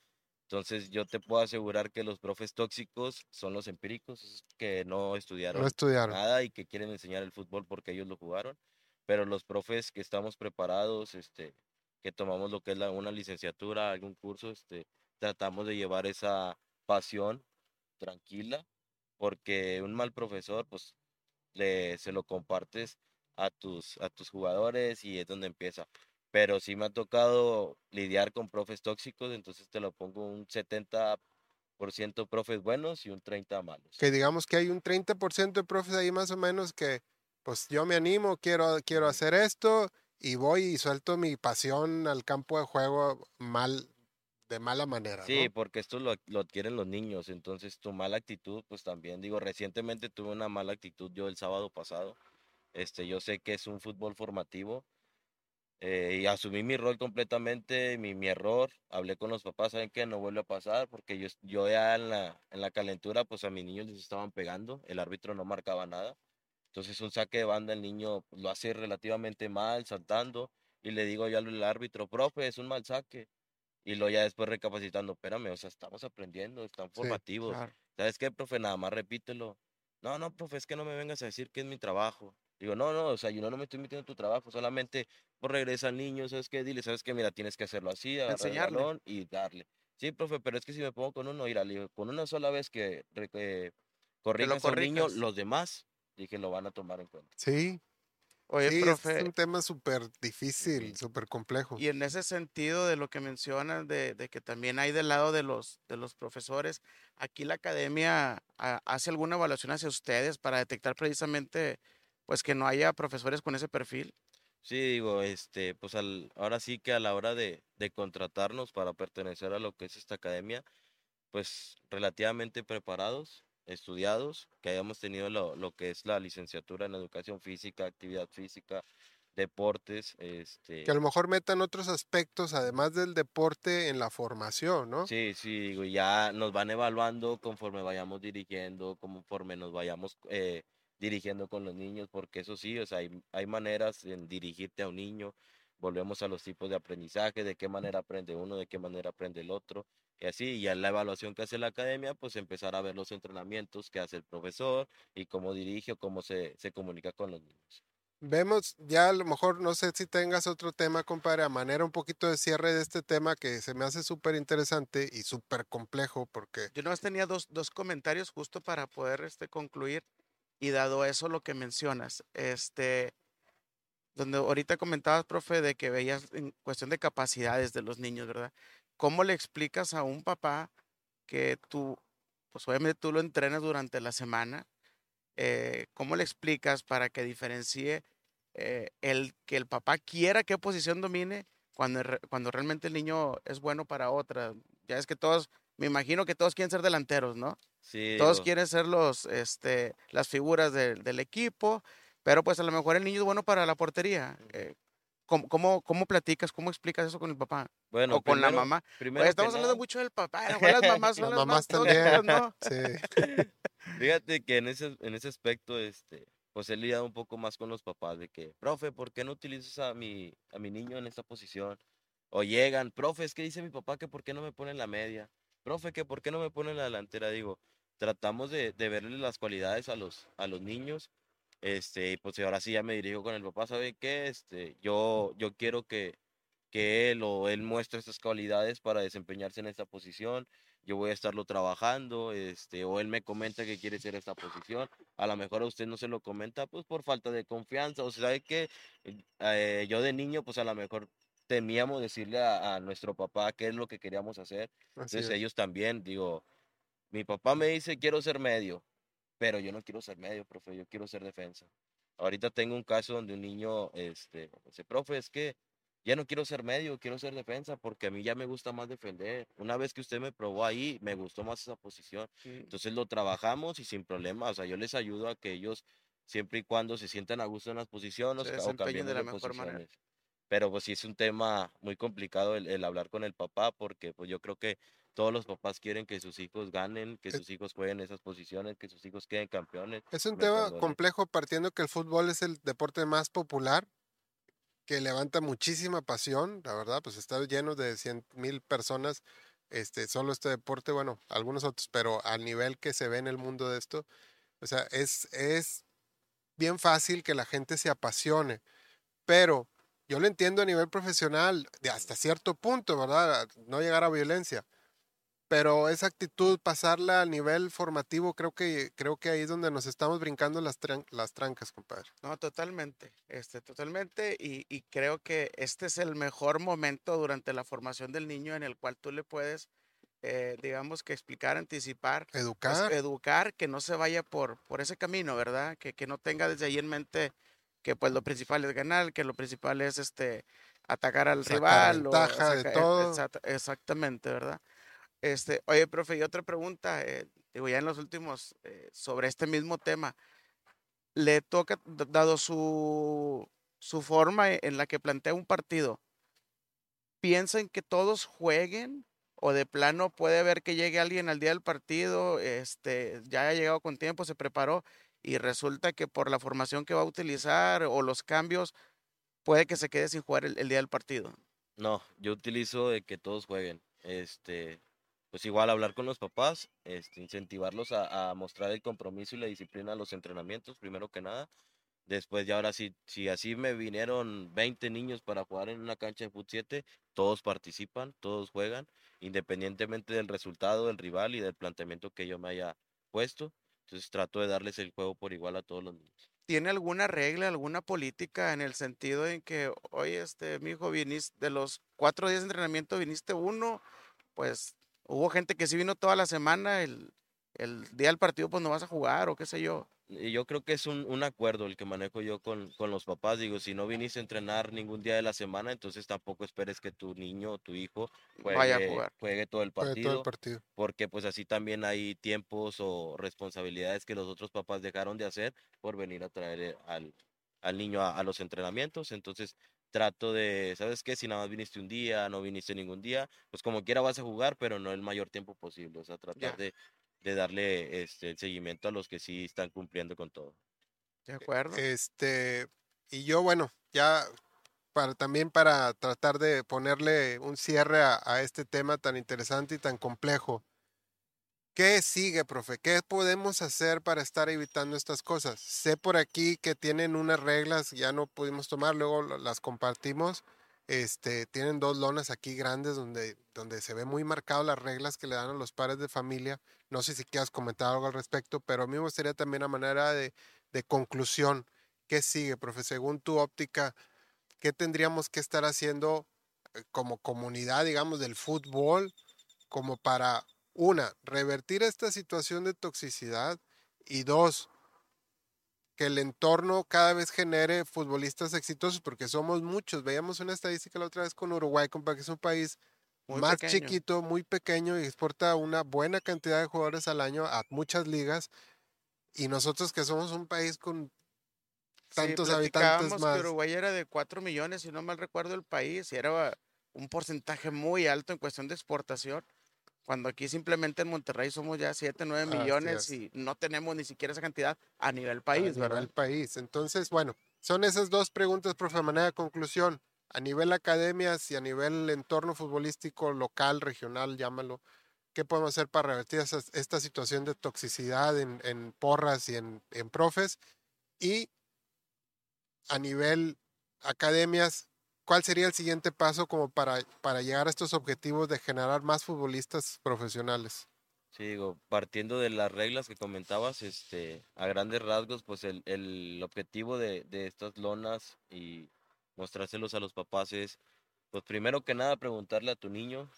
Speaker 3: Entonces yo te puedo asegurar que los profes tóxicos son los empíricos, que no estudiaron
Speaker 1: No estudiaron.
Speaker 3: nada y que quieren enseñar el fútbol porque ellos lo jugaron, pero los profes que estamos preparados, este, que tomamos lo que es la, una licenciatura, algún curso, este, tratamos de llevar esa pasión tranquila, porque un mal profesor, pues, le, se lo compartes a tus, a tus jugadores y es donde empieza. Pero sí me ha tocado lidiar con profes tóxicos, entonces te lo pongo un 70% profes buenos y un 30 malos.
Speaker 1: Que digamos que hay un 30% de profes ahí más o menos que, pues yo me animo, quiero, quiero hacer esto y voy y suelto mi pasión al campo de juego mal, de mala manera.
Speaker 3: Sí,
Speaker 1: ¿no?
Speaker 3: porque esto lo, lo adquieren los niños, entonces tu mala actitud, pues también digo, recientemente tuve una mala actitud yo el sábado pasado, este, yo sé que es un fútbol formativo eh, y asumí mi rol completamente, mi, mi error, hablé con los papás, saben que no vuelve a pasar, porque yo, yo ya en la, en la calentura, pues a mis niños les estaban pegando, el árbitro no marcaba nada, entonces un saque de banda el niño lo hace relativamente mal, saltando, y le digo yo al árbitro, profe, es un mal saque. Y luego ya después recapacitando, espérame, o sea, estamos aprendiendo, están formativos.
Speaker 2: Claro.
Speaker 3: ¿Sabes qué, profe? Nada más repítelo. No, no, profe, es que no me vengas a decir que es mi trabajo. Digo, no, no, o sea, yo no me estoy metiendo en tu trabajo, solamente por regresa al niño, ¿sabes qué? Dile, ¿sabes qué? Mira, tienes que hacerlo así, el
Speaker 2: Enseñarle.
Speaker 3: balón y darle. Sí, profe, pero es que si me pongo con uno, le digo, con una sola vez que eh, corrijas al niño, los demás, dije, lo van a tomar en cuenta.
Speaker 1: Sí,
Speaker 2: Oye,
Speaker 1: sí, es
Speaker 2: profe,
Speaker 1: un tema súper difícil, súper complejo.
Speaker 2: Y en ese sentido de lo que mencionas, de, de que también hay del lado de los, de los profesores, aquí la academia ah, hace alguna evaluación hacia ustedes para detectar precisamente pues que no haya profesores con ese perfil.
Speaker 3: Sí, digo, este, pues al, ahora sí que a la hora de, de contratarnos para pertenecer a lo que es esta academia, pues relativamente preparados, estudiados, que hayamos tenido lo, lo que es la licenciatura en educación física, actividad física, deportes, este,
Speaker 1: Que a lo mejor metan otros aspectos, además del deporte, en la formación, ¿no?
Speaker 3: sí, sí, ya nos van evaluando conforme vayamos dirigiendo, conforme nos vayamos eh, dirigiendo con los niños, porque eso sí, o sea, hay, hay maneras en dirigirte a un niño, volvemos a los tipos de aprendizaje, de qué manera aprende uno, de qué manera aprende el otro, y así, y a la evaluación que hace la academia, pues empezar a ver los entrenamientos que hace el profesor y cómo dirige o cómo se, se comunica con los niños.
Speaker 1: Vemos, ya a lo mejor, no sé si tengas otro tema, compadre, a manera un poquito de cierre de este tema que se me hace súper interesante y súper complejo porque...
Speaker 2: Yo nomás tenía dos, dos comentarios justo para poder este, concluir y dado eso lo que mencionas, este, donde ahorita comentabas, profe, de que veías en cuestión de capacidades de los niños, ¿verdad? ¿Cómo le explicas a un papá que tú, pues obviamente tú lo entrenas durante la semana? eh, ¿Cómo le explicas para que diferencie eh, el que el papá quiera qué posición domine cuando, cuando realmente el niño es bueno para otra? Ya es que todos, me imagino que todos quieren ser delanteros, ¿no?
Speaker 3: Sí,
Speaker 2: Todos
Speaker 3: digo,
Speaker 2: quieren ser los, este, las figuras del- del equipo, pero pues a lo mejor el niño es bueno para la portería. Eh, ¿cómo, cómo, cómo platicas, cómo explicas eso con el papá
Speaker 3: bueno,
Speaker 2: o con la mamá?
Speaker 3: primero
Speaker 2: estamos hablando
Speaker 3: nada-
Speaker 2: mucho del papá, las mamás son
Speaker 1: Las
Speaker 2: las,
Speaker 1: mamás
Speaker 2: más
Speaker 1: también.
Speaker 2: ¿no?
Speaker 1: Sí,
Speaker 3: Fíjate que en ese, en ese aspecto, este, pues he lidiado un poco más con los papás de que, profe, ¿por qué no utilizas a mi, a mi niño en esta posición? O llegan, profe, es que dice mi papá que por qué no me pone en la media, profe, que por qué no me pone en la delantera. Digo, tratamos de, de verle las cualidades a los, a los niños. Este, y pues ahora sí ya me dirijo con el papá, ¿sabe qué? Este, yo, yo quiero que, que él o él muestre estas cualidades para desempeñarse en esta posición yo voy a estarlo trabajando, este, o él me comenta que quiere ser esta posición, a lo mejor a usted no se lo comenta, pues por falta de confianza, o sea, sabe que eh, yo de niño, pues a lo mejor temíamos decirle a, a nuestro papá qué es lo que queríamos hacer,
Speaker 1: así
Speaker 3: entonces
Speaker 1: es.
Speaker 3: ellos también, digo, mi papá me dice quiero ser medio, pero yo no quiero ser medio, profe, yo quiero ser defensa. Ahorita tengo un caso donde un niño, este, dice, profe, es que ya no quiero ser medio, quiero ser defensa, porque a mí ya me gusta más defender. Una vez que usted me probó ahí, me gustó más esa posición. Entonces lo trabajamos y sin problema, o sea, yo les ayudo a que ellos, siempre y cuando se sientan a gusto en las posiciones,
Speaker 2: Se
Speaker 3: o
Speaker 2: desempeñen de la mejor manera.
Speaker 3: posiciones. Pero pues sí es un tema muy complicado el, el hablar con el papá, porque pues yo creo que todos los papás quieren que sus hijos ganen, que
Speaker 1: Eh
Speaker 3: sus hijos jueguen esas posiciones, que sus hijos queden campeones.
Speaker 1: Es un tema complejo partiendo que el fútbol es el deporte más popular, que levanta muchísima pasión, la verdad, pues está lleno de 100 mil personas, este, solo este deporte, bueno, algunos otros, pero al nivel que se ve en el mundo de esto, o sea, es, es bien fácil que la gente se apasione, pero yo lo entiendo a nivel profesional, de hasta cierto punto, ¿verdad? No llegar a violencia. Pero esa actitud, pasarla al nivel formativo, creo que, creo que ahí es donde nos estamos brincando las, tran- las trancas, compadre.
Speaker 2: No, totalmente, este, totalmente, y, y creo que este es el mejor momento durante la formación del niño en el cual tú le puedes, eh, digamos que explicar, anticipar, pues,
Speaker 1: Educar.
Speaker 2: educar, que no se vaya por, por ese camino, ¿verdad? Que, que no tenga desde ahí en mente que pues lo principal es ganar, que lo principal es este atacar al rival.
Speaker 1: ventaja de
Speaker 2: saca- e-
Speaker 1: todo.
Speaker 2: exacta- exactamente, ¿verdad? Este, oye, profe, y otra pregunta, eh, digo, ya en los últimos, eh, sobre este mismo tema, le toca, dado su, su forma e- en la que plantea un partido, ¿piensan que todos jueguen? O de plano puede ver que llegue alguien al día del partido, este, ya ha llegado con tiempo, se preparó y resulta que por la formación que va a utilizar o los cambios, puede que se quede sin jugar el, el día del partido.
Speaker 3: No, yo utilizo de que todos jueguen. Este, pues igual hablar con los papás, este, incentivarlos a, mostrar el compromiso y la disciplina a los entrenamientos, primero que nada. Después ya ahora sí, si así me vinieron 20 niños para jugar en una cancha de fut 7, todos participan, todos juegan, independientemente del resultado del rival y del planteamiento que yo me haya puesto. Entonces trato de darles el juego por igual a todos los niños.
Speaker 2: ¿Tiene alguna regla, alguna política en el sentido en que, oye, este, mi hijo, viniste de los cuatro días de entrenamiento, viniste uno, pues hubo gente que sí vino toda la semana, el, el día del partido pues no vas a jugar o qué sé yo.
Speaker 3: Y yo creo que es un, un acuerdo el que manejo yo con, con los papás. Digo, si no viniste a entrenar ningún día de la semana, entonces tampoco esperes que tu niño o tu hijo
Speaker 2: Vaya a
Speaker 3: juegue,
Speaker 2: jugar.
Speaker 3: juegue todo el partido,
Speaker 1: todo el partido.
Speaker 3: porque pues así también hay tiempos o responsabilidades que los otros papás dejaron de hacer por venir a traer eh, al, al niño a, a los entrenamientos. Entonces trato de, ¿sabes qué? Si nada más viniste un día, no viniste ningún día, pues como quiera vas a jugar, pero no el mayor tiempo posible. O sea, tratar de, de darle este, el seguimiento a los que sí están cumpliendo con todo.
Speaker 2: ¿De acuerdo?
Speaker 1: Este, y yo, bueno, ya para también para tratar de ponerle un cierre a, a este tema tan interesante y tan complejo. ¿Qué sigue, profe? ¿Qué podemos hacer para estar evitando estas cosas? Sé por aquí que tienen unas reglas, ya no pudimos tomar, luego las compartimos. Este, tienen dos lonas aquí grandes donde, donde se ve muy marcado las reglas que le dan a los padres de familia. No sé si quieras comentar algo al respecto, pero a mí me gustaría también a manera de, de conclusión. ¿Qué sigue, profe? Según tu óptica, ¿qué tendríamos que estar haciendo eh, como comunidad, digamos, del fútbol, como para, una, revertir esta situación de toxicidad y dos, que el entorno cada vez genere futbolistas exitosos, porque somos muchos. Veíamos una estadística la otra vez con Uruguay, compa, que es un país
Speaker 2: Muy
Speaker 1: más
Speaker 2: pequeño.
Speaker 1: chiquito, muy pequeño y exporta una buena cantidad de jugadores al año a muchas ligas. Y nosotros que somos un país con
Speaker 2: Sí,
Speaker 1: tantos habitantes más.
Speaker 2: que Uruguay era de 4 millones, si no mal recuerdo el país, y era un porcentaje muy alto en cuestión de exportación, cuando aquí simplemente en Monterrey somos ya 7, 9
Speaker 1: Así
Speaker 2: millones
Speaker 1: es.
Speaker 2: y no tenemos ni siquiera esa cantidad a nivel
Speaker 1: a
Speaker 2: país,
Speaker 1: nivel
Speaker 2: ¿verdad?
Speaker 1: país. Entonces, bueno, son esas dos preguntas, profe, de manera de conclusión. A nivel academias y a nivel entorno futbolístico local, regional, llámalo, ¿qué podemos hacer para revertir esa- esta situación de toxicidad en, en porras y en, en profes? Y a nivel academias, ¿cuál sería el siguiente paso como para, para llegar a estos objetivos de generar más futbolistas profesionales?
Speaker 3: Sí, digo, partiendo de las reglas que comentabas, este, a grandes rasgos, pues el, el objetivo de, de estas lonas y mostrárselos a los papás es, pues primero que nada, preguntarle a tu niño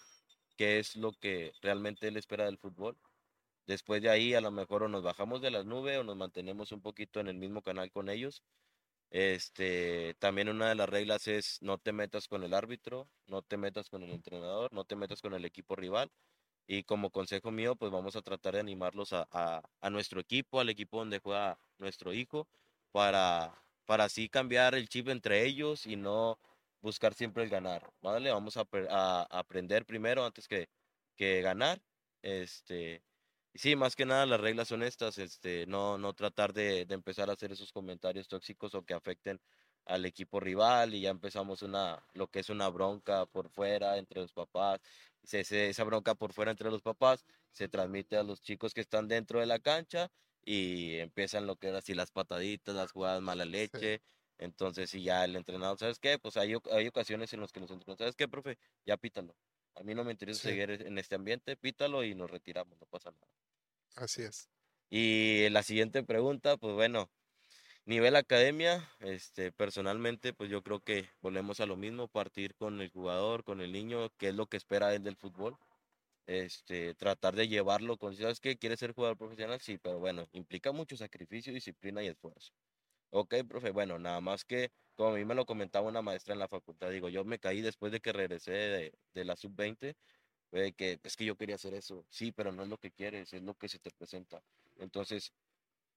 Speaker 3: qué es lo que realmente él espera del fútbol. Después de ahí, a lo mejor o nos bajamos de las nubes o nos mantenemos un poquito en el mismo canal con ellos. Este, también una de las reglas es no te metas con el árbitro, no te metas con el entrenador, no te metas con el equipo rival. Y como consejo mío, pues vamos a tratar de animarlos a, a- a nuestro equipo, al equipo donde juega nuestro hijo, para, para así cambiar el chip entre ellos y no buscar siempre el ganar, ¿vale? Vamos a, a- aprender primero antes que, que ganar. Este, sí, más que nada las reglas son estas, este, no, no tratar de, de empezar a hacer esos comentarios tóxicos o que afecten al equipo rival y ya empezamos una, lo que es una bronca por fuera entre los papás se- se- esa bronca por fuera entre los papás se transmite a los chicos que están dentro de la cancha y empiezan lo que era así las pataditas, las jugadas mala leche. Entonces, si ya el entrenador, ¿sabes qué? Pues hay, hay ocasiones en las que nos entrenamos, ¿sabes qué, profe? Ya pítalo. A mí no me interesa
Speaker 1: Sí.
Speaker 3: seguir en este ambiente, pítalo y nos retiramos, no pasa nada.
Speaker 1: Así es.
Speaker 3: Y la siguiente pregunta, pues bueno, nivel academia, este, personalmente, pues yo creo que volvemos a lo mismo, partir con el jugador, con el niño, qué es lo que espera él del fútbol. Este, tratar de llevarlo con, ¿sabes qué? ¿Quieres ser jugador profesional? Sí, pero bueno, implica mucho sacrificio, disciplina y esfuerzo. Ok, profe, bueno, nada más que, como a mí me lo comentaba una maestra en la facultad, digo, yo me caí después de que regresé de, de la sub-20, es que yo quería hacer eso, sí, pero no es lo que quieres, es lo que se te presenta. Entonces,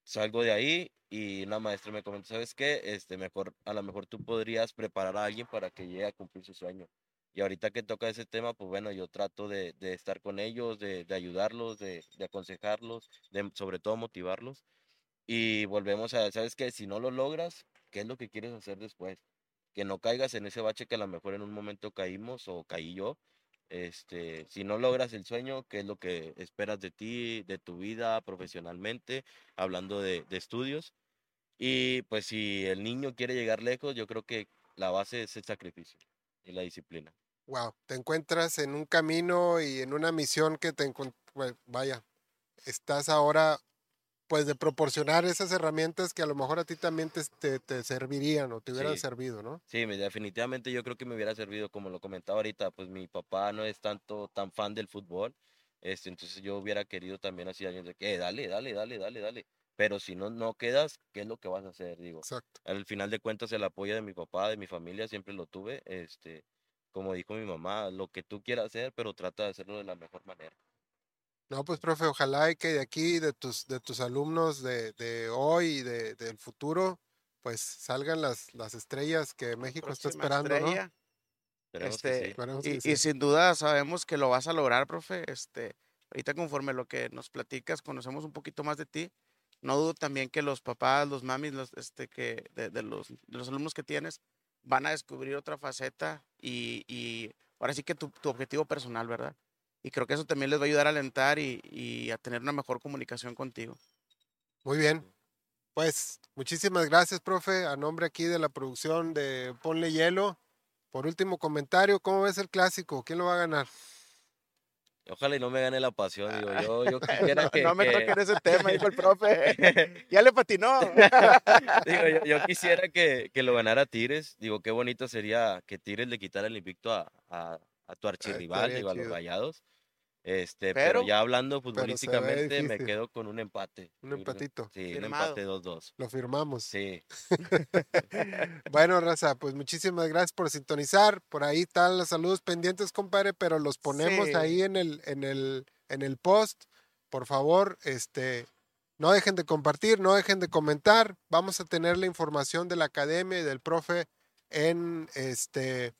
Speaker 3: salgo de ahí y una maestra me comenta, ¿sabes qué? Este, mejor, a lo mejor tú podrías preparar a alguien para que llegue a cumplir su sueño. Y ahorita que toca ese tema, pues bueno, yo trato de, estar con ellos, de, de ayudarlos, de, de aconsejarlos, de sobre todo motivarlos. Y volvemos a, ¿sabes qué? Si no lo logras, ¿qué es lo que quieres hacer después? Que no caigas en ese bache que a lo mejor en un momento caímos o caí yo. Este, si no logras el sueño, ¿qué es lo que esperas de ti, de tu vida profesionalmente, hablando de, de estudios? Y pues si el niño quiere llegar lejos, yo creo que la base es el sacrificio y la disciplina.
Speaker 1: Wow, te encuentras en un camino y en una misión que te pues, vaya, estás ahora pues de proporcionar esas herramientas que a lo mejor a ti también te, te- te servirían o te hubieran
Speaker 3: Sí.
Speaker 1: servido, ¿no?
Speaker 3: Sí, me- definitivamente yo creo que me hubiera servido, como lo comentaba ahorita, pues mi papá no es tanto tan fan del fútbol, este, entonces yo hubiera querido también así años de que, "Eh, dale, dale, dale, dale, dale, pero si no, no quedas, ¿qué es lo que vas a hacer? Digo,
Speaker 1: Exacto.
Speaker 3: al final de cuentas el apoyo de mi papá, de mi familia, siempre lo tuve, este, como dijo mi mamá, lo que tú quieras hacer, pero trata de hacerlo de la mejor manera.
Speaker 1: No, pues profe, ojalá y que de aquí, de tus, de tus alumnos de, de hoy y de, del futuro, pues salgan las, las estrellas que México está esperando, ¿no?
Speaker 2: estrella.
Speaker 3: Que
Speaker 2: Este,
Speaker 3: sí.
Speaker 2: Y,
Speaker 1: que
Speaker 2: y
Speaker 1: sí.
Speaker 2: sin duda sabemos que lo vas a lograr, profe. Este, ahorita conforme lo que nos platicas, conocemos un poquito más de ti. No dudo también que los papás, los mamis, los, este, que de, de los, de los alumnos que tienes, van a descubrir otra faceta y, y ahora sí que tu, tu objetivo personal, ¿verdad? Y creo que eso también les va a ayudar a alentar y, y a tener una mejor comunicación contigo.
Speaker 1: Muy bien. Pues muchísimas gracias, profe, a nombre aquí de la producción de Ponle Hielo. Por último comentario, ¿cómo ves el clásico? ¿Quién lo va a ganar?
Speaker 3: Ojalá y no me gane la pasión, digo, yo, yo quisiera que...
Speaker 2: no me
Speaker 3: que-
Speaker 2: toquen ese tema, dijo el profe. ya le patinó.
Speaker 3: Digo, yo, yo quisiera que, que lo ganara Tigres. Digo, qué bonito sería que Tigres le quitara el invicto a, a, a tu archirrival,
Speaker 1: estaría
Speaker 3: digo, a los. Rayados. Este,
Speaker 2: Pero-
Speaker 3: pero, ya hablando futbolísticamente, me quedo con un empate.
Speaker 1: Un
Speaker 3: creo-
Speaker 1: empatito.
Speaker 3: Sí, un empate 2-2.
Speaker 1: Lo firmamos.
Speaker 3: Sí.
Speaker 1: Bueno, Raza, pues muchísimas gracias por sintonizar. Por ahí están los saludos pendientes, compadre, pero los ponemos
Speaker 2: Sí.
Speaker 1: ahí en el, en el, en el post. Por favor, este, no dejen de compartir, no dejen de comentar. Vamos a tener la información de la academia y del profe en este,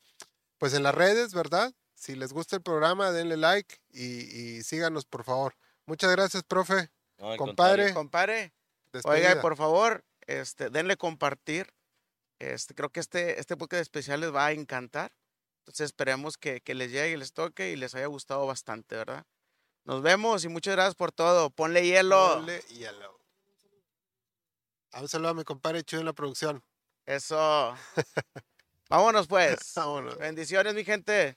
Speaker 1: pues en las redes, ¿verdad? Si les gusta el programa, denle like y, y síganos, por favor. Muchas gracias, profe.
Speaker 3: No,
Speaker 1: Compadre.
Speaker 3: contrario.
Speaker 2: Compadre, oiga,
Speaker 1: Despedida.
Speaker 2: por favor, este, denle compartir. Este, creo que este, este podcast especial les va a encantar. Entonces esperemos que, que les llegue, les toque y les haya gustado bastante, ¿verdad? Nos vemos y muchas gracias por todo. Ponle hielo.
Speaker 1: Ponle hielo. Un saludo a mi compadre Chuy en la producción.
Speaker 2: Eso. Vámonos pues.
Speaker 1: Vámonos.
Speaker 2: Bendiciones, mi gente.